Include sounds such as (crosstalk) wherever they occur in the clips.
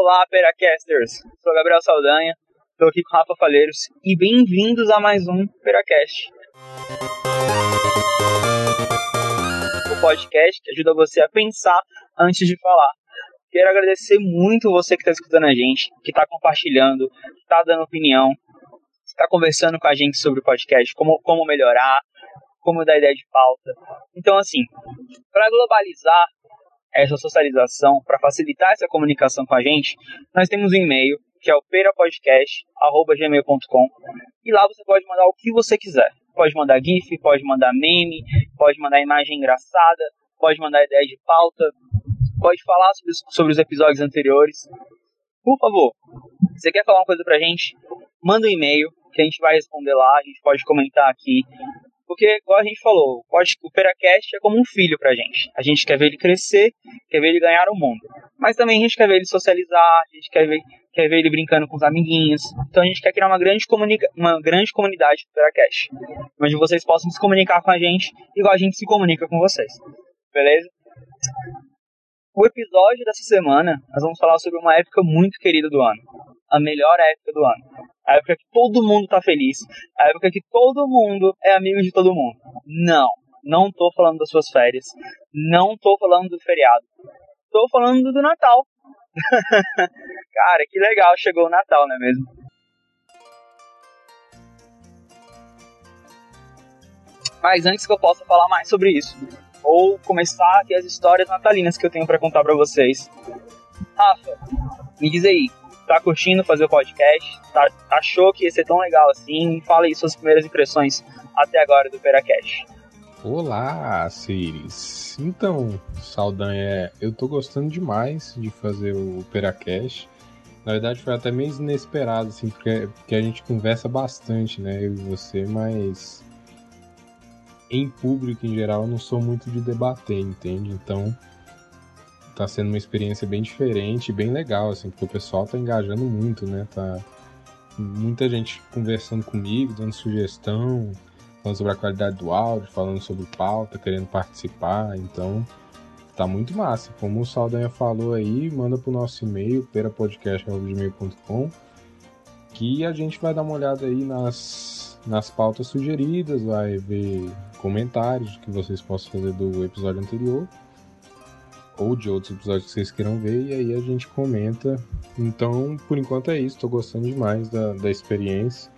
Olá, Peracasters! Sou Gabriel Saldanha, estou aqui com Rafa Falheiros e bem-vindos a mais um Peracast. O podcast que ajuda você a pensar antes de falar. Quero agradecer muito você que está escutando a gente, que está compartilhando, que está dando opinião, que está conversando com a gente sobre o podcast, como, como melhorar, como dar ideia de pauta. Então, assim, para globalizar essa socialização, para facilitar essa comunicação com a gente, nós temos um e-mail que é o perapodcast.gmail.com e lá você pode mandar o que você quiser. Pode mandar GIF, pode mandar meme, pode mandar imagem engraçada, pode mandar ideia de pauta, pode falar sobre, sobre os episódios anteriores. Por favor, você quer falar uma coisa pra gente? Manda um e-mail que a gente vai responder lá, a gente pode comentar aqui. Porque, igual a gente falou, o Peracast é como um filho pra gente. A gente quer ver ele crescer, quer ver ele ganhar o mundo. Mas também a gente quer ver ele socializar, a gente quer ver, quer ver ele brincando com os amiguinhos. Então a gente quer criar uma grande, comunica uma grande comunidade do Peracast. Onde vocês possam se comunicar com a gente, igual a gente se comunica com vocês. Beleza? O episódio dessa semana, nós vamos falar sobre uma época muito querida do ano. A melhor época do ano a época que todo mundo tá feliz, a época que todo mundo é amigo de todo mundo. Não, não tô falando das suas férias, não tô falando do feriado, tô falando do Natal. (laughs) Cara, que legal, chegou o Natal, não é mesmo? Mas antes que eu possa falar mais sobre isso, ou começar aqui as histórias natalinas que eu tenho para contar para vocês. Rafa, me diz aí, tá curtindo fazer o podcast, tá, achou que ia ser tão legal assim, fala aí suas primeiras impressões até agora do Peracast. Olá, Ciris. Então, Saldanha, eu tô gostando demais de fazer o Peracast. Na verdade, foi até meio inesperado, assim, porque, porque a gente conversa bastante, né, eu e você, mas em público, em geral, eu não sou muito de debater, entende? Então, tá sendo uma experiência bem diferente, bem legal, assim, porque o pessoal tá engajando muito, né? Tá muita gente conversando comigo, dando sugestão, falando sobre a qualidade do áudio, falando sobre pauta, querendo participar, então tá muito massa. Como o Saldanha falou aí, manda pro nosso e-mail, perapodcast.gmail.com que a gente vai dar uma olhada aí nas, nas pautas sugeridas, vai ver comentários que vocês possam fazer do episódio anterior ou de outros episódios que vocês queiram ver, e aí a gente comenta. Então, por enquanto é isso, tô gostando demais da, da experiência.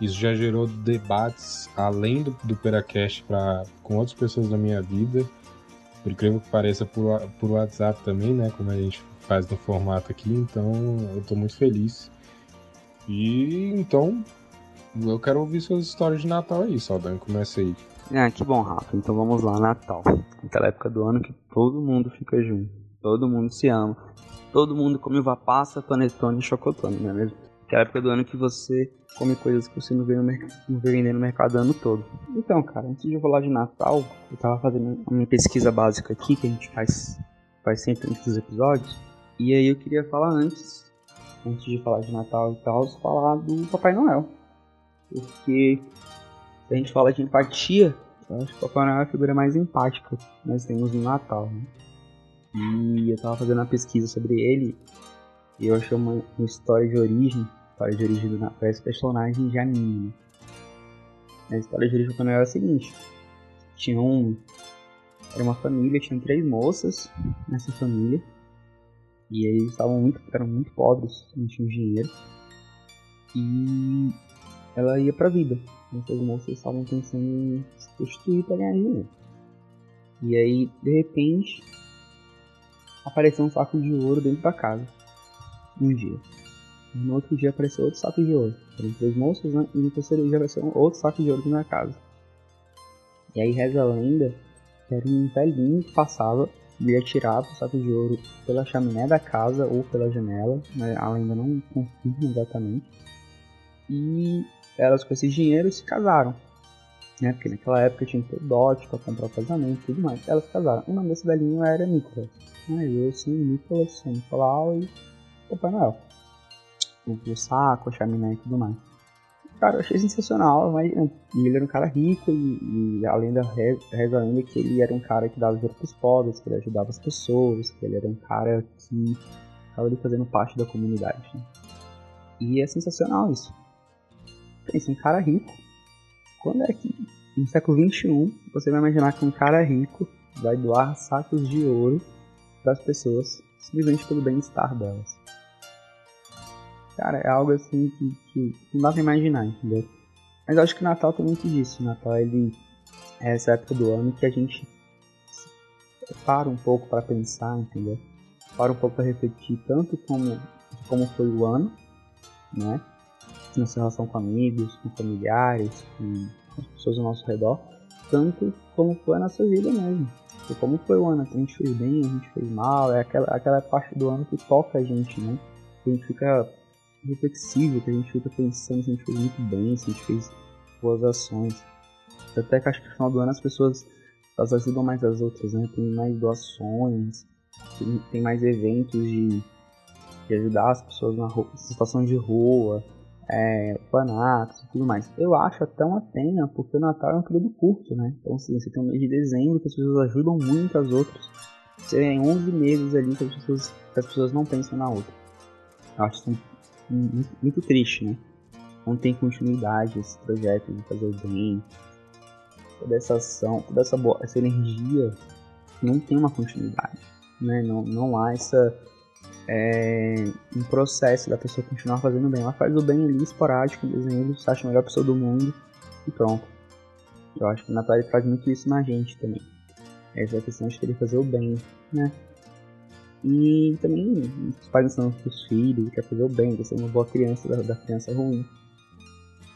Isso já gerou debates além do, do Peracast pra, com outras pessoas da minha vida. Por incrível que pareça, por, por WhatsApp também, né? Como a gente faz no formato aqui. Então, eu tô muito feliz. E então, eu quero ouvir suas histórias de Natal aí, Saldanha. Começa aí. Ah, que bom, Rafa. Então vamos lá, Natal. Aquela época do ano que todo mundo fica junto. Todo mundo se ama. Todo mundo come uva passa, panetone e chocotone, não é mesmo? Aquela época do ano que você come coisas que você não vê, no não vê no mercado ano todo. Então, cara, antes de eu falar de Natal, eu tava fazendo uma pesquisa básica aqui, que a gente faz, faz sempre antes dos episódios. E aí eu queria falar antes, antes de falar de Natal e tal, falar do Papai Noel. Porque se a gente fala de empatia, eu acho que o Papai Noel é a figura mais empática que nós temos no Natal. Né? E eu tava fazendo uma pesquisa sobre ele e eu achei uma, uma história de origem, história de origem do Natal, esse personagem de anime. A história de origem do Papai Noel é a seguinte: tinha um. Era uma família, tinha três moças nessa família. E eles estavam muito, eram muito pobres, não tinham dinheiro. E ela ia pra vida. Essas moças estavam pensando em se prostituir para ganhar dinheiro. E aí, de repente, apareceu um saco de ouro dentro da casa. Um dia. No outro dia apareceu outro saco de ouro. Eram três moças, né? E no terceiro dia apareceu outro saco de ouro da casa. E aí reza a lenda que era um velhinho que passava e atirava o saco de ouro pela chaminé da casa ou pela janela, mas a lenda não confirma exatamente. E elas com esse dinheiro se casaram. Né? Porque naquela época tinha que ter dote pra comprar o casamento e tudo mais. Elas casaram. O nome desse velhinho era Nicolas. Aí eu, sim, Nicolas, São Nicolau e Papai Noel. O saco, a chaminé e tudo mais. Cara, eu achei sensacional. Mas ele era um cara rico e, e além da reza ainda que ele era um cara que dava dinheiro pros pobres, que ele ajudava as pessoas, que ele era um cara que acaba ali fazendo parte da comunidade. Né? E é sensacional isso. Pensa, um cara rico, quando é que no século XXI você vai imaginar que um cara rico vai doar sacos de ouro para as pessoas simplesmente pelo bem-estar delas? Cara, é algo assim que, que não dá pra imaginar, entendeu? Mas eu acho que o Natal tem muito disso. O Natal ele é essa época do ano que a gente para um pouco para pensar, entendeu? Para um pouco para refletir tanto como como foi o ano, né? Nossa relação com amigos, com familiares, com as pessoas ao nosso redor, tanto como foi a nossa vida mesmo. E como foi o ano, a gente fez bem, a gente fez mal, é aquela, aquela parte do ano que toca a gente, né? Que a gente fica reflexivo, que a gente fica pensando se a gente fez muito bem, se a gente fez boas ações. Até que acho que no final do ano as pessoas elas ajudam mais as outras, né? Tem mais doações, tem mais eventos de, de ajudar as pessoas na situação de rua, é, e tudo mais. Eu acho até uma pena, porque o Natal é um período curto, né? Então, assim, você tem um mês de dezembro que as pessoas ajudam muito as outras. Você tem 11 meses ali que as pessoas, que as pessoas não pensam na outra. Eu acho isso muito, muito triste, né? Não tem continuidade esse projeto de fazer o bem, toda essa ação, toda essa, boa, essa energia não tem uma continuidade, né? Não, não há essa é, um processo da pessoa continuar fazendo bem. Ela faz o bem ali esporádico, dezembro, se acha a melhor pessoa do mundo e pronto. Eu acho que o Natal faz muito isso na gente também. Essa é a questão de querer fazer o bem, né? E também os pais ensinam para os filhos, quer fazer o bem, quer ser uma boa criança da, da criança ruim.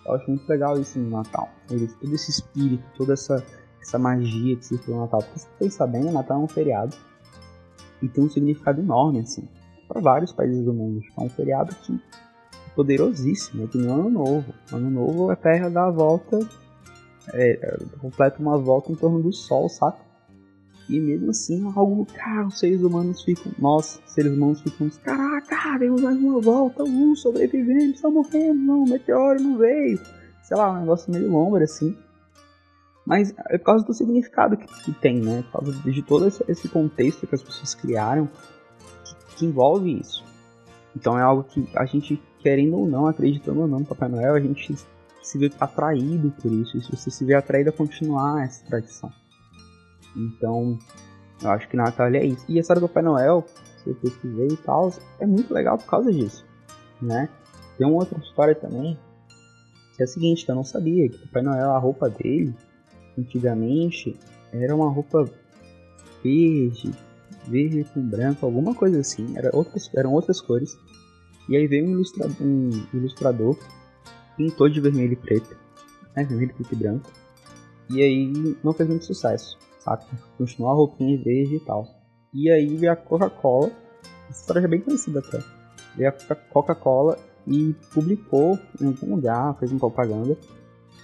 Eu acho muito legal isso no Natal. Todo esse espírito, toda essa, essa magia que se no Natal. Porque você pensa bem, o Natal é um feriado. E tem um significado enorme, assim, para vários países do mundo. É um feriado que é poderosíssimo, é que nem Ano Novo. Ano Novo a Terra dá a volta, é, é, completa uma volta em torno do Sol, saca? E mesmo assim, algo, cara, os seres humanos ficam, nós, seres humanos, ficamos, caraca, demos mais uma volta, uh, sobrevivemos, estamos morrendo, não, o meteoro não veio. Sei lá, um negócio meio lombra, assim. Mas é por causa do significado que, que tem, né? Por causa de todo esse, esse contexto que as pessoas criaram, que, envolve isso. Então é algo que a gente, querendo ou não, acreditando ou não no Papai Noel, a gente se vê atraído por isso. E você se vê atraído a continuar essa tradição. Então, eu acho que Natal é isso. E a história do Papai Noel, se eu pesquisei e tal, é muito legal por causa disso, né? Tem uma outra história também, que é a seguinte, que eu não sabia, que o Papai Noel, a roupa dele, antigamente, era uma roupa verde, verde com branco, alguma coisa assim, era outras, eram outras cores. E aí veio um ilustrador, um ilustrador pintou de vermelho e preto, né, vermelho, preto e branco. E aí não fez muito sucesso saca? Continuou a roupinha verde e tal. E aí veio a Coca-Cola, essa história já é bem conhecida até. Veio a Coca-Cola e publicou em algum lugar, fez uma propaganda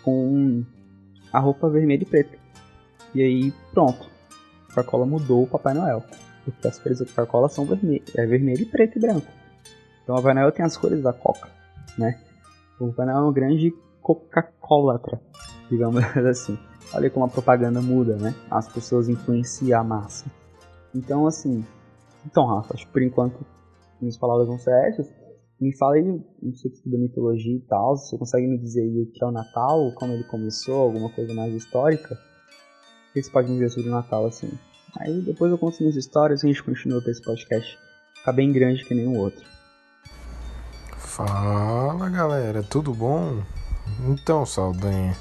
com a roupa vermelha e preta. E aí pronto, Coca-Cola mudou o Papai Noel. Porque as cores da Coca-Cola são vermelho, é vermelho, preto e branco. Então o Papai tem as cores da Coca, né? O Papai é um grande Coca-Cola, digamos (laughs) assim. Olha como a propaganda muda, né? As pessoas influenciam a massa. Então, assim. Então, Rafa, acho que por enquanto minhas palavras vão ser essas. Me fala aí, sei da mitologia e tal, você consegue me dizer aí o que é o Natal, como ele começou, alguma coisa mais histórica? O que você pode me dizer sobre o Natal, assim? Aí depois eu conto minhas histórias e a gente continua com esse podcast. Ficar bem grande que nenhum outro. Fala galera, tudo bom? Então, Saldanha.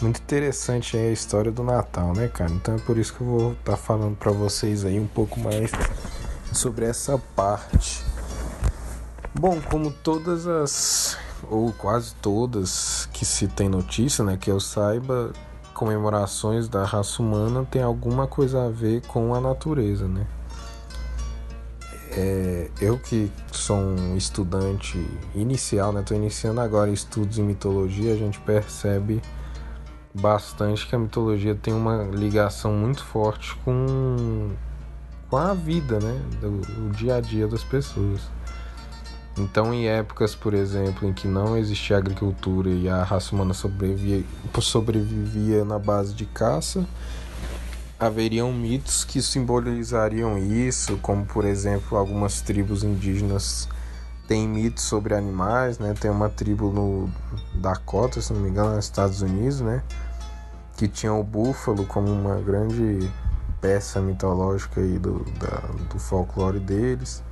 Muito interessante a história do Natal, né, cara? Então é por isso que eu vou estar tá falando para vocês aí um pouco mais sobre essa parte. Bom, como todas as ou quase todas que se tem notícia, né, que eu saiba, comemorações da raça humana tem alguma coisa a ver com a natureza, né? É, eu que sou um estudante inicial, né, tô iniciando agora estudos em mitologia, a gente percebe bastante que a mitologia tem uma ligação muito forte com, com a vida, né? Do, dia a dia das pessoas. Então, em épocas, por exemplo, em que não existia agricultura e a raça humana sobrevivia, sobrevivia na base de caça, haveriam mitos que simbolizariam isso, como por exemplo algumas tribos indígenas têm mitos sobre animais, né? Tem uma tribo no Dakota, se não me engano, nos Estados Unidos, né? Que tinha o búfalo como uma grande peça mitológica aí do, da, do folclore deles.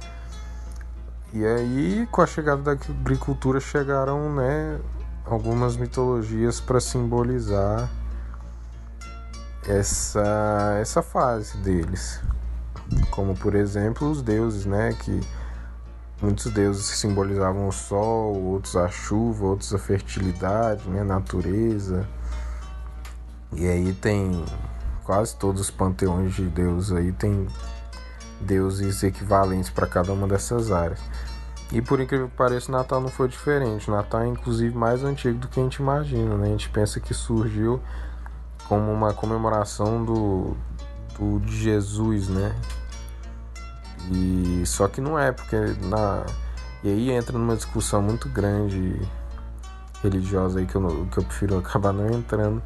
E aí, com a chegada da agricultura, chegaram, né, algumas mitologias para simbolizar essa, essa fase deles. Como, por exemplo, os deuses, né? Que muitos deuses simbolizavam o sol, outros a chuva, outros a fertilidade, né? Natureza. E aí tem quase todos os panteões de deuses aí tem deuses equivalentes para cada uma dessas áreas. E por incrível que pareça, Natal não foi diferente. Natal é inclusive mais antigo do que a gente imagina, né? A gente pensa que surgiu como uma comemoração do, do de Jesus, né? E só que não é, porque na e aí entra numa discussão muito grande religiosa aí que eu, que eu prefiro (laughs) acabar não entrando,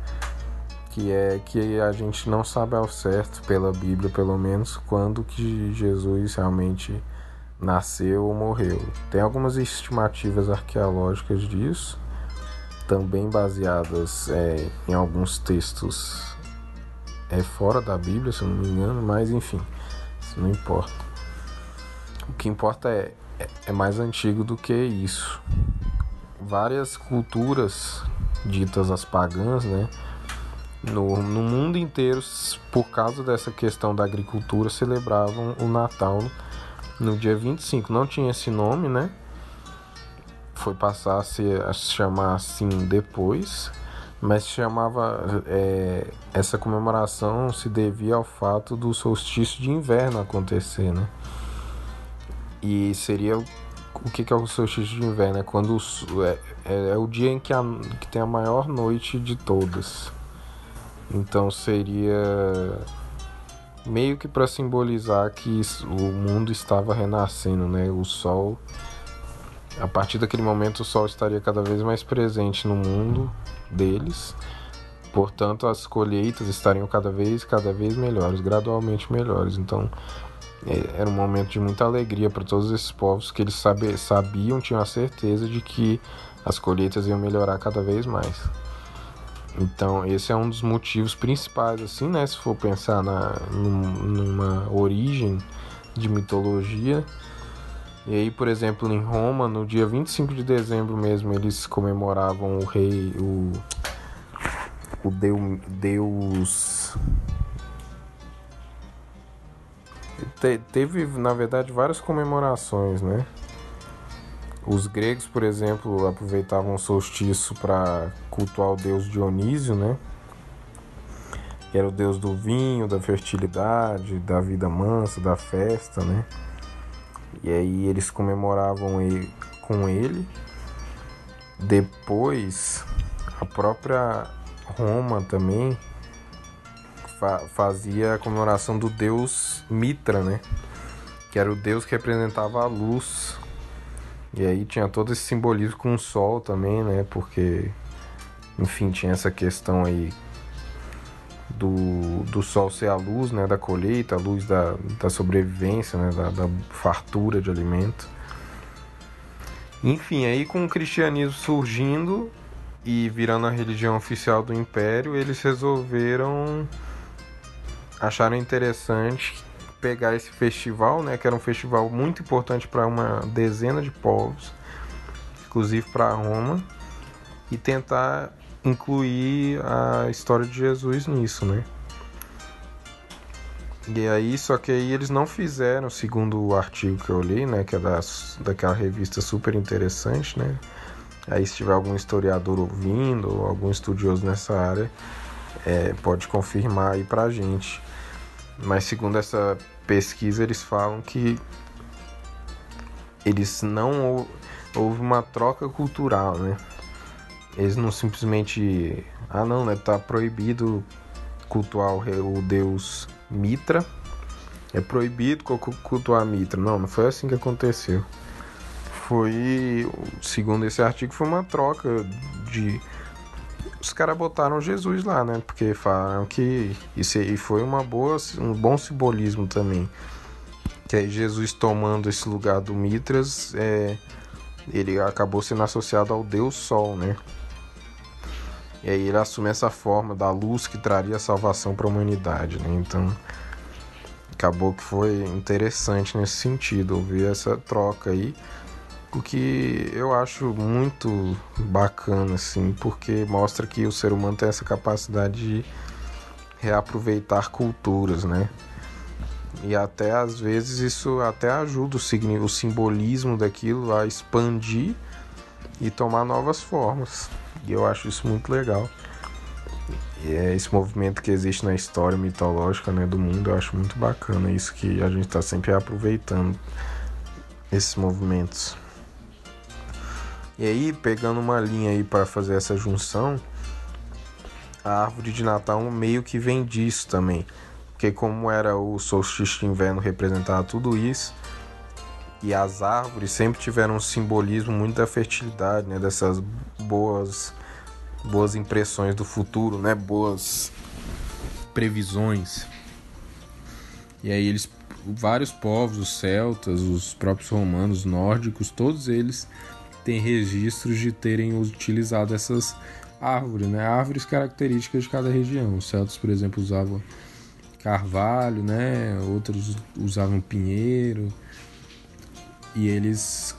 que é que a gente não sabe ao certo pela Bíblia, pelo menos, quando que Jesus realmente nasceu ou morreu. Tem algumas estimativas arqueológicas disso, também baseadas é, em alguns textos é, fora da Bíblia, se não me engano, mas enfim, isso não importa. O que importa é, é, é mais antigo do que isso. Várias culturas ditas as pagãs, né? No, no mundo inteiro, por causa dessa questão da agricultura, celebravam o Natal no dia 25. Não tinha esse nome, né? foi passar a se, a se chamar assim depois, mas chamava é, essa comemoração se devia ao fato do solstício de inverno acontecer, né? E seria o que, que é o solstício de inverno? É quando é, é, é, o dia em que, a, que tem a maior noite de todas. Então seria meio que para simbolizar que o mundo estava renascendo, né? O sol a partir daquele momento o Sol estaria cada vez mais presente no mundo deles. Portanto, as colheitas estariam cada vez, cada vez melhores, gradualmente melhores. Então, é, era um momento de muita alegria para todos esses povos que eles sabiam, tinham a certeza de que as colheitas iam melhorar cada vez mais. Então, esse é um dos motivos principais, assim, né? Se for pensar na, numa origem de mitologia, e aí, por exemplo, em Roma, no dia 25 de dezembro mesmo, eles comemoravam o rei, o, o deu, Deus. Te, teve, na verdade, várias comemorações, né? Os gregos, por exemplo, aproveitavam o solstício para cultuar o deus Dionísio, né? Que era o deus do vinho, da fertilidade, da vida mansa, da festa, né? E aí eles comemoravam ele, com ele. Depois, a própria Roma também fa fazia a comemoração do deus Mitra, né? Que era o deus que representava a luz. E aí tinha todo esse simbolismo com o sol também, né? Porque, enfim, tinha essa questão aí do, do sol ser a luz né, da colheita, a luz da, da sobrevivência, né, da, da fartura de alimento. Enfim, aí com o cristianismo surgindo e virando a religião oficial do império, eles resolveram acharam interessante pegar esse festival, né, que era um festival muito importante para uma dezena de povos, inclusive para Roma, e tentar incluir a história de Jesus nisso, né? E aí, só que aí eles não fizeram, segundo o artigo que eu li, né, que é das, daquela revista super interessante, né? Aí se tiver algum historiador ouvindo ou algum estudioso nessa área, é, pode confirmar aí pra gente. Mas segundo essa pesquisa, eles falam que eles não houve uma troca cultural, né? Eles não simplesmente. Ah, não, né? Tá proibido cultuar o deus Mitra. É proibido cultuar Mitra. Não, não foi assim que aconteceu. Foi, segundo esse artigo, foi uma troca de os caras botaram Jesus lá, né? Porque falaram que isso aí foi uma boa, um bom simbolismo também. Que aí Jesus tomando esse lugar do Mitras, é, ele acabou sendo associado ao Deus Sol, né? E aí ele assume essa forma da luz que traria salvação para a humanidade, né? Então acabou que foi interessante nesse sentido ouvir essa troca aí. O que eu acho muito bacana, assim, porque mostra que o ser humano tem essa capacidade de reaproveitar culturas, né? E até às vezes isso até ajuda o, o simbolismo daquilo a expandir e tomar novas formas. E eu acho isso muito legal. E é esse movimento que existe na história mitológica né, do mundo, eu acho muito bacana isso que a gente está sempre aproveitando esses movimentos. E aí, pegando uma linha aí para fazer essa junção, a árvore de Natal meio que vem disso também. Porque como era o solstício de inverno representava tudo isso, e as árvores sempre tiveram um simbolismo muito da fertilidade, né, dessas boas boas impressões do futuro, né, boas previsões. E aí eles vários povos, os celtas, os próprios romanos, nórdicos, todos eles tem registros de terem utilizado essas árvores, né? Árvores características de cada região. Os celtas, por exemplo, usavam carvalho, né? Outros usavam pinheiro e eles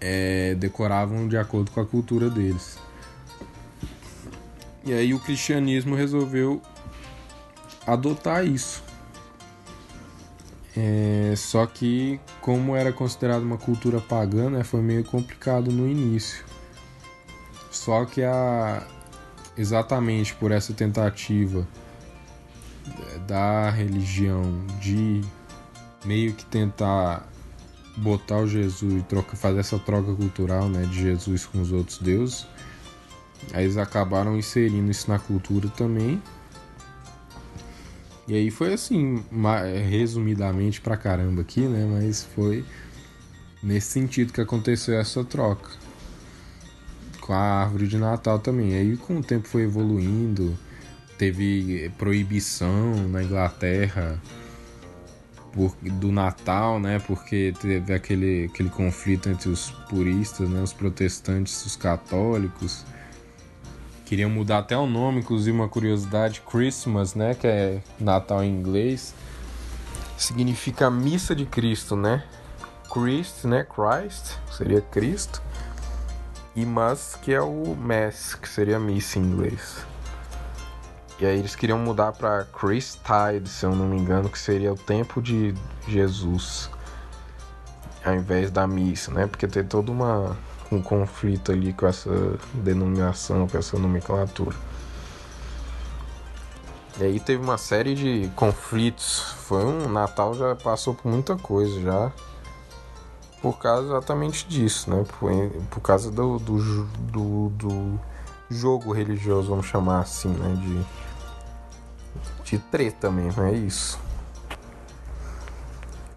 é, decoravam de acordo com a cultura deles. E aí o cristianismo resolveu adotar isso. É, só que, como era considerado uma cultura pagã, né, foi meio complicado no início. Só que a, exatamente por essa tentativa da religião de meio que tentar botar o Jesus e troca, fazer essa troca cultural né, de Jesus com os outros deuses, eles acabaram inserindo isso na cultura também e aí foi assim, resumidamente pra caramba aqui, né? Mas foi nesse sentido que aconteceu essa troca. Com a árvore de Natal também. Aí com o tempo foi evoluindo, teve proibição na Inglaterra por, do Natal, né? Porque teve aquele, aquele conflito entre os puristas, né? Os protestantes os católicos. Queriam mudar até o nome, inclusive uma curiosidade, Christmas, né, que é Natal em inglês, significa missa de Cristo, né? Christ, né, Christ, seria Cristo. E Mass, que é o Mass, que seria missa em inglês. E aí eles queriam mudar para Christide, se eu não me engano, que seria o tempo de Jesus, ao invés da missa, né? Porque tem toda uma um conflito ali com essa denominação, com essa nomenclatura. E aí teve uma série de conflitos. Foi um Natal já passou por muita coisa já. Por causa exatamente disso, né? Por, por causa do, do, do, do jogo religioso, vamos chamar assim, né? De, de treta mesmo, é isso.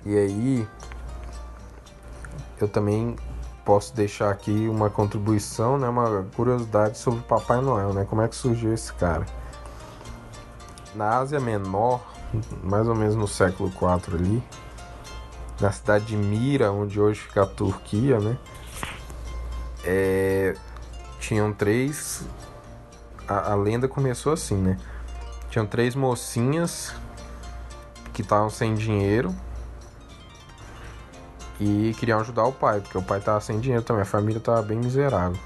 E aí eu também posso deixar aqui uma contribuição, né, uma curiosidade sobre o Papai Noel, né? Como é que surgiu esse cara? Na Ásia Menor, mais ou menos no século IV ali, na cidade de Mira, onde hoje fica a Turquia, né? É, tinham três. A, a lenda começou assim, né? Tinham três mocinhas que estavam sem dinheiro e queriam ajudar o pai, porque o pai tava sem dinheiro também, a família tava bem miserável.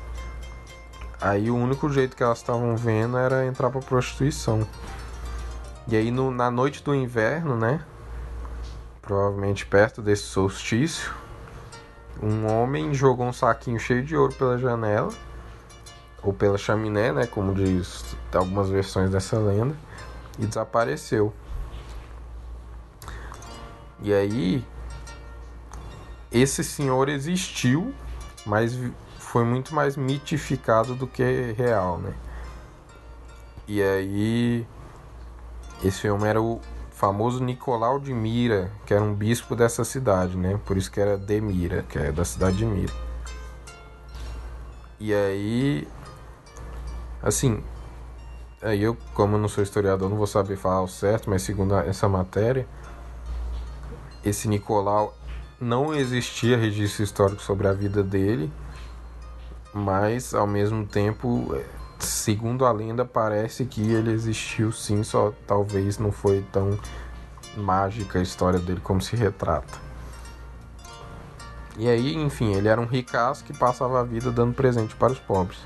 Aí o único jeito que elas estavam vendo era entrar pra prostituição. E aí no, na noite do inverno, né? Provavelmente perto desse solstício, um homem jogou um saquinho cheio de ouro pela janela, ou pela chaminé, né? Como diz algumas versões dessa lenda, e desapareceu. E aí esse senhor existiu, mas foi muito mais mitificado do que real, né? E aí esse homem era o famoso Nicolau de Mira, que era um bispo dessa cidade, né? Por isso que era de Mira, que é da cidade de Mira. E aí assim, Aí eu, como eu não sou historiador, não vou saber falar o certo, mas segundo essa matéria, esse Nicolau não existia registro histórico sobre a vida dele, mas ao mesmo tempo, segundo a lenda, parece que ele existiu sim, só talvez não foi tão mágica a história dele como se retrata. E aí, enfim, ele era um ricaço que passava a vida dando presente para os pobres.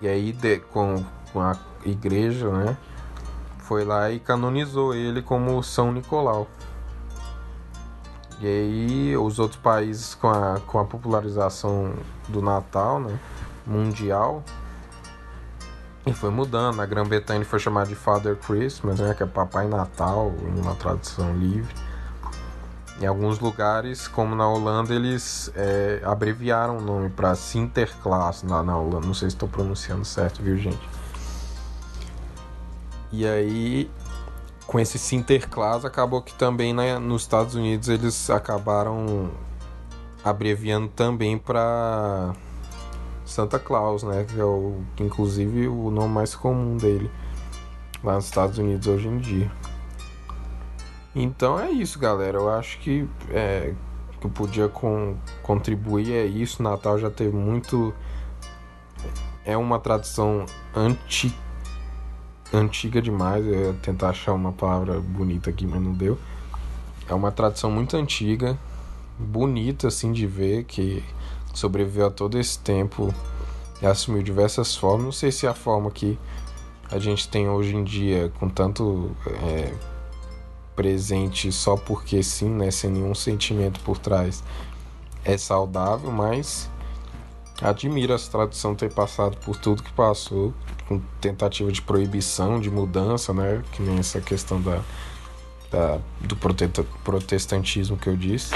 E aí, de, com, com a igreja, né, foi lá e canonizou ele como São Nicolau. E aí, os outros países, com a, com a popularização do Natal, né, mundial, e foi mudando. A Grã-Bretanha foi chamada de Father Christmas, né, que é Papai Natal, em uma tradução livre. Em alguns lugares, como na Holanda, eles é, abreviaram o nome para Sinterklaas na, na Holanda. Não sei se estou pronunciando certo, viu, gente? E aí, com esse Sinterklaas, acabou que também né, nos Estados Unidos eles acabaram abreviando também para Santa Claus, né? Que é o, inclusive o nome mais comum dele lá nos Estados Unidos hoje em dia. Então é isso, galera. Eu acho que é, que eu podia com, contribuir é isso. Natal já teve muito. É uma tradição anti, antiga demais. Eu ia tentar achar uma palavra bonita aqui, mas não deu. É uma tradição muito antiga, bonita assim de ver, que sobreviveu a todo esse tempo e assumiu diversas formas. Não sei se é a forma que a gente tem hoje em dia, com tanto. É, presente só porque sim, né, sem nenhum sentimento por trás, é saudável, mas admiro essa tradição ter passado por tudo que passou, com tentativa de proibição, de mudança, né, que nem essa questão da, da do protestantismo que eu disse.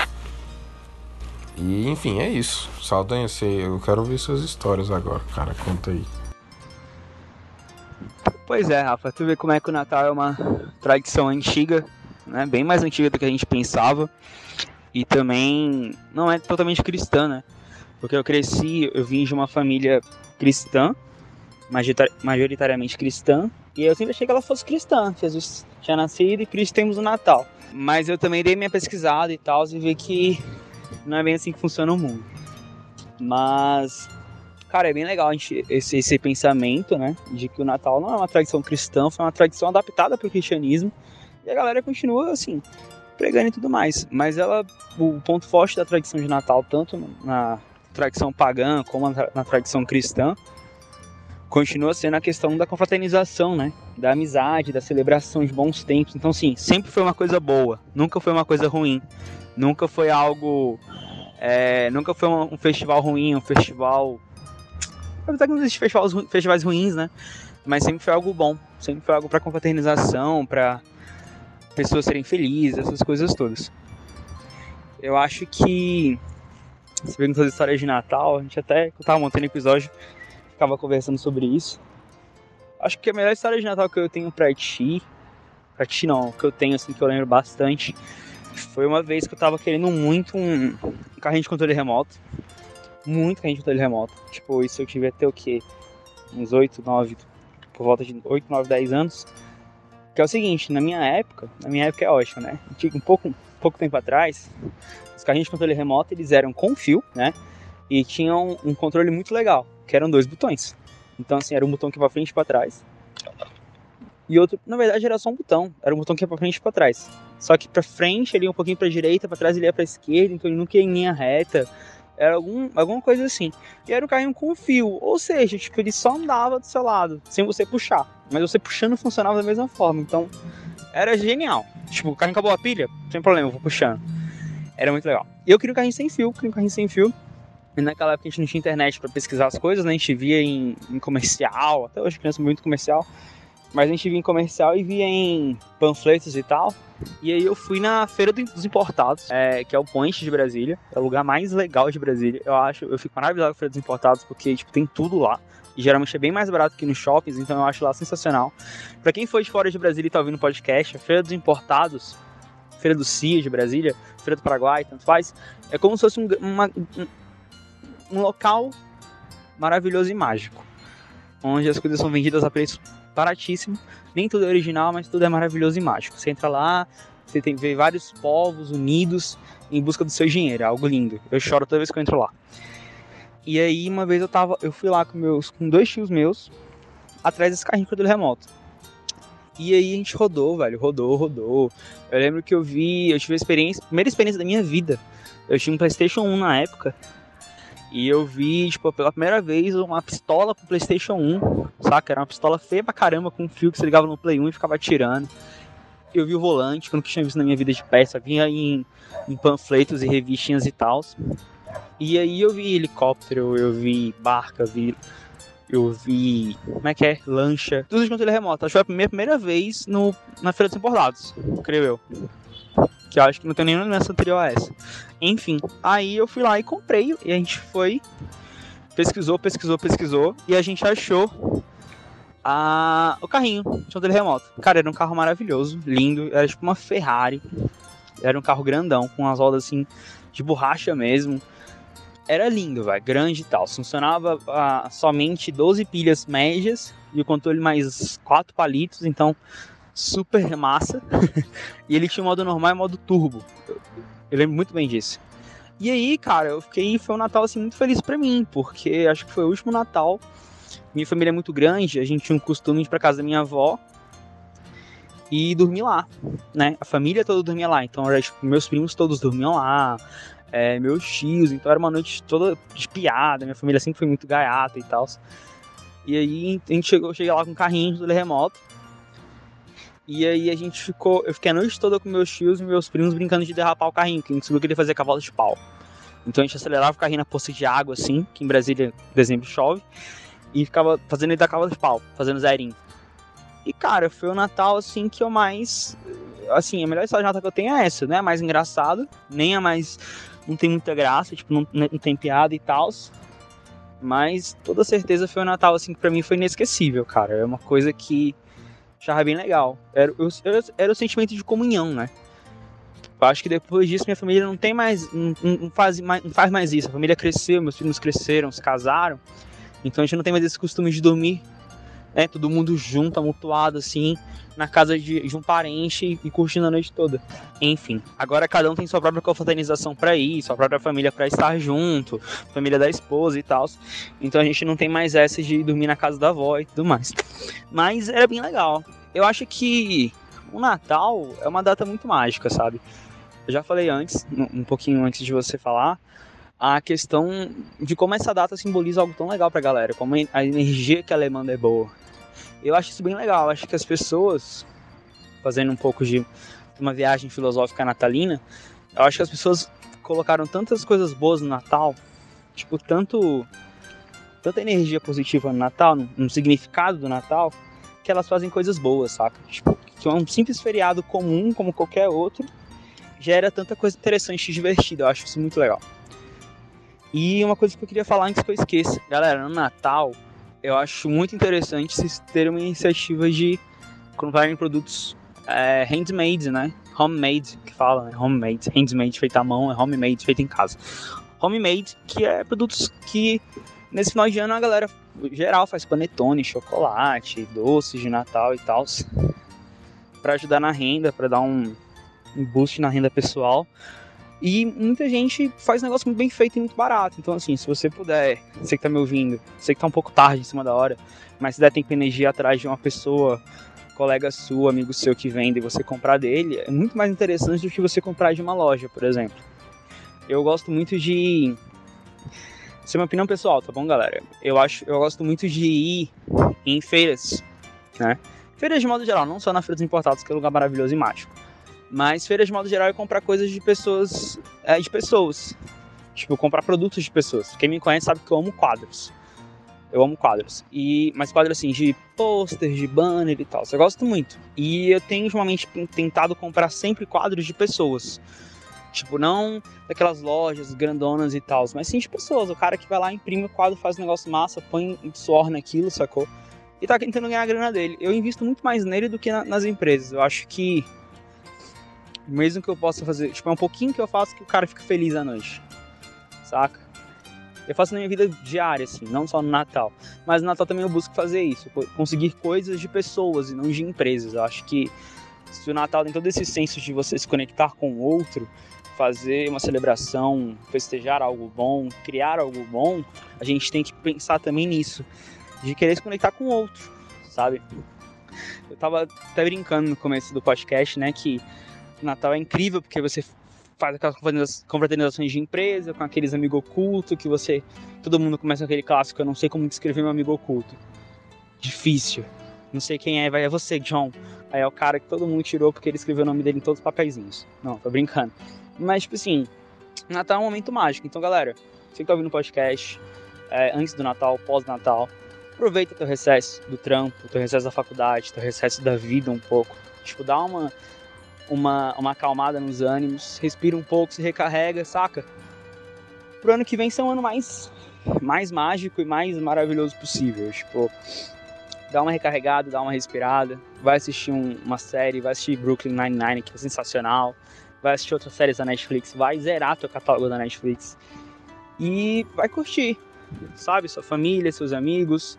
E enfim, é isso. Saldanha, eu quero ouvir suas histórias agora, cara. Conta aí. Pois é, Rafa, tu vê como é que o Natal é uma tradição antiga né? Bem mais antiga do que a gente pensava. E também não é totalmente cristã, né? Porque eu cresci, eu vim de uma família cristã, majoritariamente cristã, e eu sempre achei que ela fosse cristã. Jesus tinha nascido e Cristo temos o Natal. Mas eu também dei minha pesquisada e tal, e vi que não é bem assim que funciona o mundo. Mas, cara, é bem legal gente, esse, esse pensamento, né? De que o Natal não é uma tradição cristã, foi uma tradição adaptada para o cristianismo e a galera continua assim, pregando e tudo mais. Mas ela, o ponto forte da tradição de Natal, tanto na tradição pagã como na tradição cristã, continua sendo a questão da confraternização, né? Da amizade, da celebração de bons tempos. Então, sim, sempre foi uma coisa boa, nunca foi uma coisa ruim, nunca foi algo. É, nunca foi um, festival ruim, um festival. Apesar que não existe festivais, festivais ruins, né? Mas sempre foi algo bom, sempre foi algo para confraternização, para pessoas serem felizes, essas coisas todas. Eu acho que. Você perguntou das histórias de Natal, a gente até, eu tava montando episódio, ficava conversando sobre isso. Acho que a melhor história de Natal que eu tenho pra ti, pra ti não, que eu tenho assim, que eu lembro bastante, foi uma vez que eu tava querendo muito um, carrinho de controle remoto. Muito carrinho de controle remoto. Tipo, isso eu tive até o quê? Uns 8, 9, por volta de 8, 9, 10 anos. Que é o seguinte, na minha época, na minha época é ótimo, né? Um pouco, pouco tempo atrás, os carrinhos de controle remoto eles eram com fio, né? E tinham um controle muito legal, que eram dois botões. Então assim, era um botão que ia pra frente e pra trás. E outro, na verdade, era só um botão. Era um botão que ia pra frente e pra trás. Só que pra frente ele ia um pouquinho pra direita, pra trás ele ia pra esquerda, então ele nunca ia em linha reta. Era algum, alguma coisa assim. E era um carrinho com fio. Ou seja, tipo, ele só andava do seu lado, sem você puxar. Mas você puxando funcionava da mesma forma. Então, era genial. Tipo, o carrinho acabou a pilha, sem problema, vou puxando. Era muito legal. E eu queria um carrinho sem fio, queria um carrinho sem fio. E naquela época a gente não tinha internet para pesquisar as coisas, né? A gente via em, em comercial, até hoje criança muito comercial. Mas a gente via em comercial e via em panfletos e tal. E aí eu fui na Feira dos Importados, é, que é o Point de Brasília. É o lugar mais legal de Brasília. Eu acho, eu fico maravilhado com a Feira dos Importados, porque tipo, tem tudo lá. E geralmente é bem mais barato que nos shoppings, então eu acho lá sensacional. Para quem for de fora de Brasília e tá ouvindo o podcast, a Feira dos Importados, Feira do CIA de Brasília, Feira do Paraguai, tanto faz, é como se fosse um, uma, um, um local maravilhoso e mágico. onde as coisas são vendidas a preço baratíssimo. Nem tudo é original, mas tudo é maravilhoso e mágico. Você entra lá, você tem vê vários povos unidos em busca do seu dinheiro, é algo lindo. Eu choro toda vez que eu entro lá. E aí uma vez eu tava, eu fui lá com meus com dois tios meus atrás desse carrinho controle remoto. E aí a gente rodou, velho, rodou, rodou. Eu lembro que eu vi, eu tive a experiência, primeira experiência da minha vida. Eu tinha um PlayStation 1 na época. E eu vi, tipo, pela primeira vez uma pistola pro PlayStation 1, saca? Era uma pistola feia pra caramba, com um fio que você ligava no Play 1 e ficava atirando. Eu vi o volante, que eu nunca tinha visto na minha vida de peça, vinha em, em panfletos e revistinhas e tal. E aí eu vi helicóptero, eu vi barca, vi eu vi. Como é que é? Lancha. Tudo de controle remoto. Acho que foi a minha primeira vez no, na Feira dos Importados, creio eu. Que eu acho que não tem nenhuma doença anterior a essa. Enfim, aí eu fui lá e comprei. E a gente foi. Pesquisou, pesquisou, pesquisou. E a gente achou a, o carrinho de controle remoto. Cara, era um carro maravilhoso, lindo. Era tipo uma Ferrari. Era um carro grandão, com as rodas assim de borracha mesmo era lindo, vai, grande e tal. Funcionava ah, somente 12 pilhas médias e o controle mais 4 palitos, então super massa. (laughs) e ele tinha modo normal e modo turbo. Eu lembro muito bem disso. E aí, cara, eu fiquei. Foi um Natal assim muito feliz para mim, porque acho que foi o último Natal. Minha família é muito grande, a gente tinha um costume de ir pra casa da minha avó e dormir lá, né? A família toda dormia lá, então tipo, meus primos todos dormiam lá, é, meus tios, então era uma noite toda de piada, minha família sempre foi muito gaiata e tal. E aí a gente chegou, cheguei lá com um carrinho de remoto. E aí a gente ficou, eu fiquei a noite toda com meus tios e meus primos brincando de derrapar o carrinho, que a gente sabia que ele fazia cavalo de pau. Então a gente acelerava o carrinho na poça de água, assim, que em Brasília, em dezembro, chove, e ficava fazendo ele dar cavalo de pau, fazendo zerinho. E cara, foi o Natal, assim, que eu mais. Assim, a melhor história de Natal que eu tenho é essa, né? Mais engraçada, nem a mais não tem muita graça, tipo, não, não tem piada e tal. Mas toda certeza foi um Natal, assim, que pra mim foi inesquecível, cara. É uma coisa que achava bem legal. Era, eu, era o sentimento de comunhão, né? Eu acho que depois disso minha família não tem mais não, não, faz, mais. não faz mais isso. A família cresceu, meus filhos cresceram, se casaram. Então a gente não tem mais esse costume de dormir né? Todo mundo junto, amontoado, assim, na casa de, de um parente e curtindo a noite toda. Enfim, agora cada um tem sua própria confraternização para ir, sua própria família para estar junto, família da esposa e tal. Então a gente não tem mais essa de dormir na casa da avó e tudo mais. Mas era bem legal. Eu acho que o Natal é uma data muito mágica, sabe? Eu já falei antes, um pouquinho antes de você falar, a questão de como essa data simboliza algo tão legal pra galera, como a energia que ela emana é boa. Eu acho isso bem legal. Acho que as pessoas, fazendo um pouco de uma viagem filosófica natalina, eu acho que as pessoas colocaram tantas coisas boas no Natal, tipo, tanto tanta energia positiva no Natal, no, significado do Natal, que elas fazem coisas boas, saca? Tipo, que é um simples feriado comum, como qualquer outro, gera tanta coisa interessante e divertida. Eu acho isso muito legal. E uma coisa que eu queria falar antes que eu esqueça. Galera, no Natal, eu acho muito interessante vocês terem uma iniciativa de comprarem produtos é, handmade, né? Homemade, que fala, né? Homemade. Handmade feito à mão, é homemade feito em casa. Homemade, que é produtos que nesse final de ano a galera geral faz panetone, chocolate, doces de Natal e tal. para ajudar na renda, para dar um, um boost na renda pessoal. E muita gente faz negócio muito bem feito e muito barato. Então, assim, se você puder, você que tá me ouvindo, sei que tá um pouco tarde em cima da hora, mas se der tempo e energia atrás de uma pessoa, colega sua, amigo seu que vende e você comprar dele, é muito mais interessante do que você comprar de uma loja, por exemplo. Eu gosto muito de. Isso é uma opinião pessoal, tá bom, galera? Eu acho, eu gosto muito de ir em feiras, né? Feiras de modo geral, não só na Feira dos Importados, que é um lugar maravilhoso e mágico mas feiras, de modo geral, é comprar coisas de pessoas. É, de pessoas. Tipo, comprar produtos de pessoas. Quem me conhece sabe que eu amo quadros. Eu amo quadros. E, mas quadros assim, de pôster, de banner e tal. Eu gosto muito. E eu tenho ultimamente tentado comprar sempre quadros de pessoas. Tipo, não daquelas lojas grandonas e tal, mas sim de pessoas. O cara que vai lá, imprime o quadro, faz um negócio massa, põe suor naquilo, sacou? E tá tentando ganhar a grana dele. Eu invisto muito mais nele do que na, nas empresas. Eu acho que mesmo que eu possa fazer, tipo, é um pouquinho que eu faço que o cara fica feliz à noite. Saca? Eu faço na minha vida diária, assim, não só no Natal. Mas no Natal também eu busco fazer isso, conseguir coisas de pessoas e não de empresas. Eu acho que se o Natal tem todo esse senso de você se conectar com o outro, fazer uma celebração, festejar algo bom, criar algo bom, a gente tem que pensar também nisso, de querer se conectar com o outro, sabe? Eu tava até brincando no começo do podcast, né, que Natal é incrível porque você faz aquelas confraternizações de empresa, com aqueles amigos ocultos, que você. Todo mundo começa com aquele clássico, eu não sei como descrever meu amigo oculto. Difícil. Não sei quem é, vai, é você, John. Aí é o cara que todo mundo tirou porque ele escreveu o nome dele em todos os papeizinhos. Não, tô brincando. Mas, tipo assim, Natal é um momento mágico. Então, galera, você que tá ouvindo o podcast, é, antes do Natal, pós-Natal, aproveita teu recesso do trampo, teu recesso da faculdade, teu recesso da vida um pouco. Tipo, dá uma, uma, uma acalmada nos ânimos, respira um pouco, se recarrega, saca? Pro ano que vem ser um ano mais, mais mágico e mais maravilhoso possível. Tipo, dá uma recarregada, dá uma respirada, vai assistir um, uma série, vai assistir Brooklyn Nine-Nine, que é sensacional, vai assistir outras séries da Netflix, vai zerar teu catálogo da Netflix e vai curtir, sabe? Sua família, seus amigos,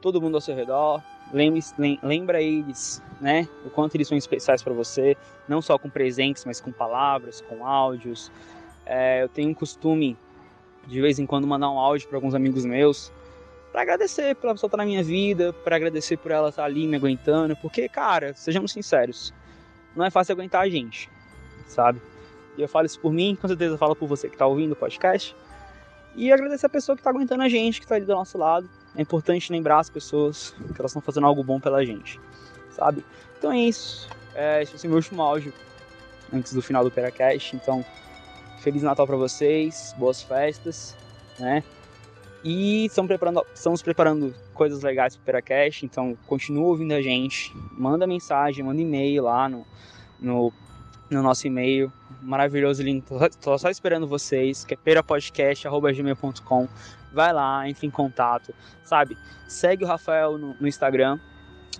todo mundo ao seu redor, Lembre, lembra eles, né? O quanto eles são especiais para você, não só com presentes, mas com palavras, com áudios. É, eu tenho um costume de vez em quando mandar um áudio para alguns amigos meus para agradecer pela pessoa estar tá na minha vida, para agradecer por ela estar tá ali me aguentando, porque, cara, sejamos sinceros, não é fácil aguentar a gente, sabe? E eu falo isso por mim, com certeza falo por você que está ouvindo o podcast. E agradecer a pessoa que está aguentando a gente, que está ali do nosso lado é importante lembrar as pessoas que elas estão fazendo algo bom pela gente, sabe? Então é isso. É, esse vai ser meu último áudio antes do final do Peracast. Então, Feliz Natal para vocês, boas festas, né? E preparando, estamos preparando coisas legais para o Peracast, então continua ouvindo a gente, manda mensagem, manda e-mail lá no, no, no nosso e-mail, maravilhoso lindo, tô só esperando vocês, que é perapodcast.gmail.com vai lá, entre em contato, sabe? Segue o Rafael no, no Instagram,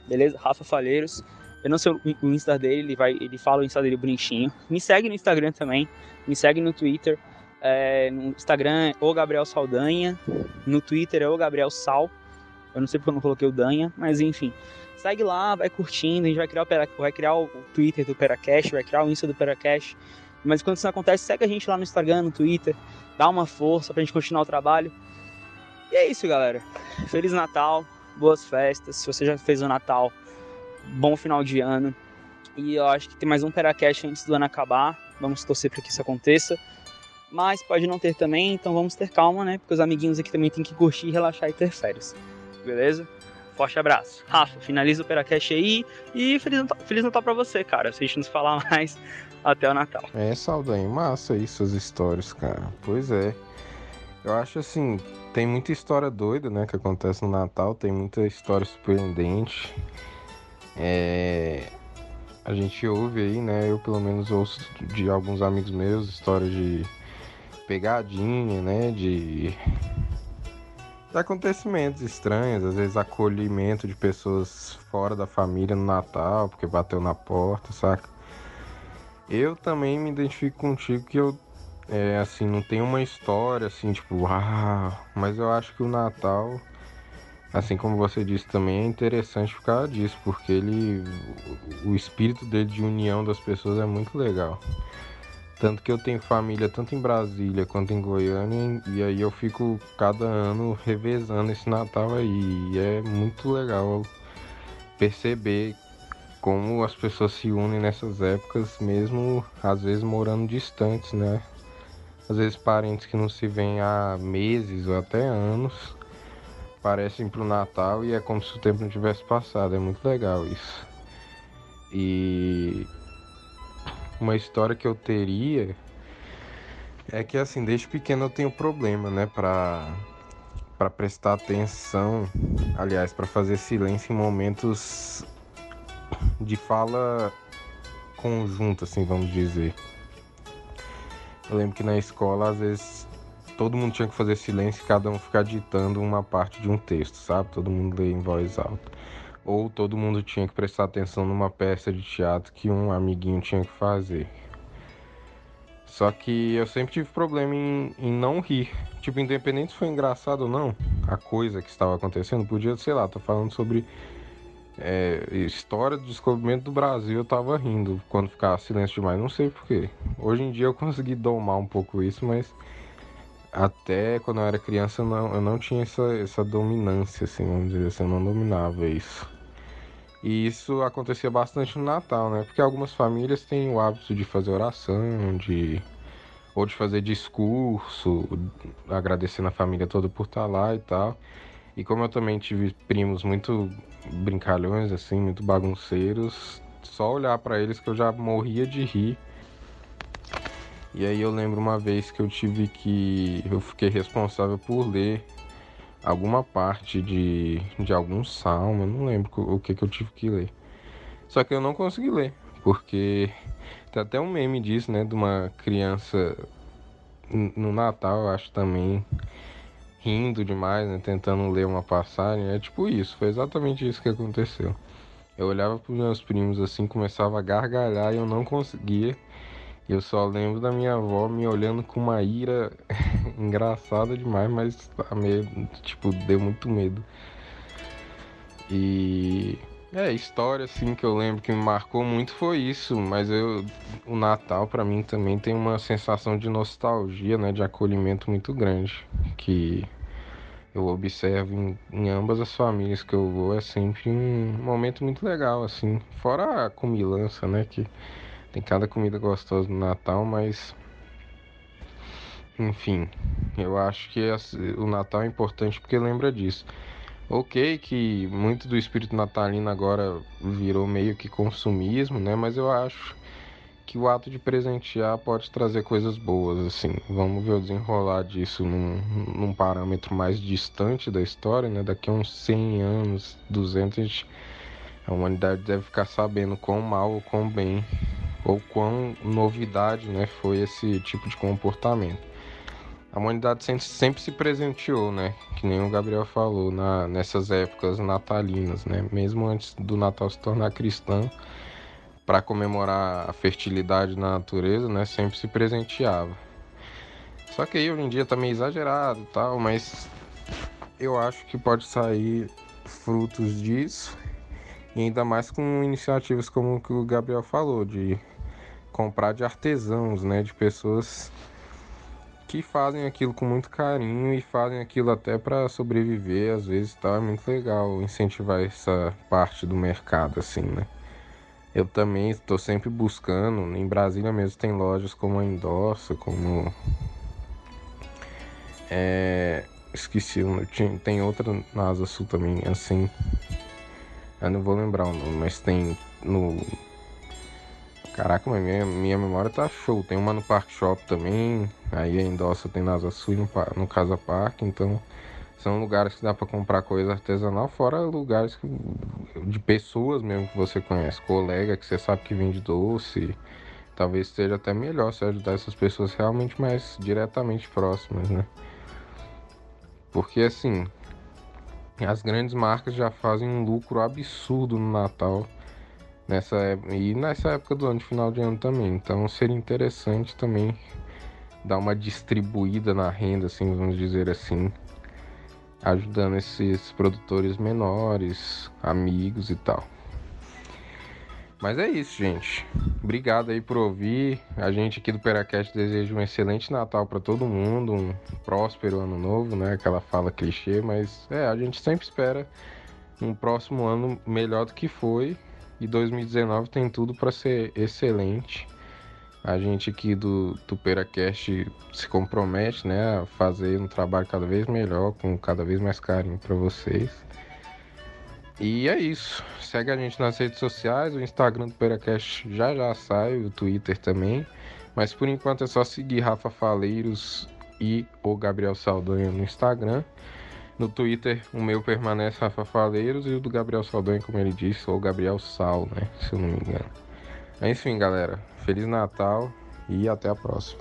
beleza? Rafa Falheiros. Eu não sei o, Insta dele, ele, vai, ele fala o Insta dele bonitinho. Me segue no Instagram também, me segue no Twitter. É, no Instagram é o Gabriel Saldanha, no Twitter é o Gabriel Sal. Eu não sei porque eu não coloquei o Danha, mas enfim. Segue lá, vai curtindo, a gente vai criar o, Pera, vai criar o Twitter do Peracast, vai criar o Insta do Peracast. Mas quando isso acontece, segue a gente lá no Instagram, no Twitter, dá uma força pra gente continuar o trabalho. E é isso, galera. Feliz Natal, boas festas. Se você já fez o Natal, bom final de ano. E eu acho que tem mais um Peracast antes do ano acabar. Vamos torcer para que isso aconteça. Mas pode não ter também, então vamos ter calma, né? Porque os amiguinhos aqui também tem que curtir, relaxar e ter férias. Beleza? Forte abraço. Rafa, finaliza o Peracast aí e Feliz Natal, Feliz Natal pra você, cara. Se a gente nos falar (laughs) mais, até o Natal. É, Saldanha, massa aí suas histórias, cara. Pois é. Eu acho assim, tem muita história doida, né, que acontece no Natal, tem muita história surpreendente. É... A gente ouve aí, né, eu pelo menos ouço de alguns amigos meus histórias de pegadinha, né, de... de acontecimentos estranhos, às vezes acolhimento de pessoas fora da família no Natal, porque bateu na porta, saca? Eu também me identifico contigo que eu é, assim, não tem uma história assim, tipo, (laughs) ah, mas eu acho que o Natal, assim como você disse também, é interessante por causa disso, porque ele, o espírito dele de união das pessoas é muito legal. Tanto que eu tenho família tanto em Brasília quanto em Goiânia, e aí eu fico cada ano revezando esse Natal aí. E é muito legal perceber como as pessoas se unem nessas épocas, mesmo às vezes morando distantes, né? Às vezes parentes que não se veem há meses ou até anos parecem pro Natal e é como se o tempo não tivesse passado. É muito legal isso. E uma história que eu teria é que assim, desde pequeno eu tenho problema, né, para para prestar atenção, aliás, para fazer silêncio em momentos de fala conjunta, assim, vamos dizer. Eu lembro que na escola, às vezes, todo mundo tinha que fazer silêncio e cada um ficar ditando uma parte de um texto, sabe? Todo mundo ler em voz alta. Ou todo mundo tinha que prestar atenção numa peça de teatro que um amiguinho tinha que fazer. Só que eu sempre tive problema em, em não rir. Tipo, independente se foi engraçado ou não, a coisa que estava acontecendo. Podia, sei lá, tá falando sobre é, história do descobrimento do Brasil. Eu tava rindo quando ficava silêncio demais, não sei porquê. Hoje em dia eu (laughs) consegui domar um pouco isso, mas até quando eu era criança não, eu não tinha essa, essa dominância, assim, vamos dizer assim, eu não dominava isso. E isso acontecia bastante no Natal, né? Porque algumas famílias têm o hábito de fazer oração, de ou de fazer discurso, agradecendo a família toda por estar lá e tal. E como eu também tive primos muito brincalhões, assim, muito bagunceiros, só olhar para eles que eu já morria de rir. E aí eu lembro uma vez que eu tive que. Eu fiquei responsável por ler alguma parte de, de algum salmo, eu não lembro o que, que eu tive que ler. Só que eu não consegui ler, porque tem até um meme disso, né? De uma criança no Natal, eu acho também, rindo demais, né? Tentando ler uma passagem. É tipo isso, foi exatamente isso que aconteceu. Eu olhava para os meus primos assim, começava a gargalhar e eu não conseguia. Eu só lembro da minha avó me olhando com uma ira (laughs) engraçada demais, mas a meio, tipo, deu muito medo. E é, história assim que eu lembro que me marcou muito foi isso, mas eu o Natal para mim também tem uma sensação de nostalgia, né, de acolhimento muito grande, que eu observo em, em ambas as famílias que eu vou, é sempre um momento muito legal assim, fora a comilança, né, que tem cada comida gostosa no Natal, mas enfim, eu acho que o Natal é importante porque lembra disso. Ok, que muito do espírito natalino agora virou meio que consumismo, né? Mas eu acho que o ato de presentear pode trazer coisas boas, assim. Vamos ver o desenrolar disso num, num parâmetro mais distante da história, né? Daqui a uns 100 anos, 200, a, gente, a humanidade deve ficar sabendo quão mal ou quão bem ou quão novidade, né? Foi esse tipo de comportamento a humanidade sempre, sempre, se presenteou, né? Que nem o Gabriel falou, na, nessas épocas natalinas, né? Mesmo antes do Natal se tornar cristão, para comemorar a fertilidade na natureza, né? Sempre se presenteava. Só que aí hoje em dia tá meio exagerado e tal, mas eu acho que pode sair frutos disso. E ainda mais com iniciativas como o que o Gabriel falou, de comprar de artesãos, né? De pessoas que fazem aquilo com muito carinho e fazem aquilo até para sobreviver, às vezes tá é muito legal incentivar essa parte do mercado assim, né? Eu também estou sempre buscando, em Brasília mesmo tem lojas como a Endossa, como é, esqueci, tem outra na Asa Sul também, assim. Eu não vou lembrar o nome, mas tem no Caraca, mas minha, minha memória tá show. Tem uma no Park Shop também. Aí a Endossa tem na Asa Sul no, no Casa Park. Então são lugares que dá para comprar coisa artesanal, fora lugares que, de pessoas mesmo que você conhece, colega que você sabe que vende doce. Talvez seja até melhor se ajudar essas pessoas realmente mais diretamente próximas, né? Porque assim, as grandes marcas já fazem um lucro absurdo no Natal nessa e nessa época do ano, final de ano também. Então seria interessante também dar uma distribuída na renda, assim, vamos dizer assim, ajudando esses produtores menores, amigos e tal. Mas é isso, gente. Obrigado aí por ouvir. A gente aqui do Peracast deseja um excelente Natal para todo mundo, um próspero ano novo, né? Aquela fala clichê, mas é, a gente sempre espera um próximo ano melhor do que foi e 2019 tem tudo para ser excelente. A gente aqui do TuperaCast se compromete né, a fazer um trabalho cada vez melhor, com cada vez mais carinho para vocês. E é isso. Segue a gente nas redes sociais, o Instagram do Peracast já já sai, o Twitter também. Mas por enquanto é só seguir Rafa Faleiros e o Gabriel Saldanha no Instagram. No Twitter, o meu permanece Rafa Faleiros e o do Gabriel Saldanha, como ele disse, ou Gabriel Sal, né? Se eu não me engano. É Enfim, galera, Feliz Natal e até a próxima.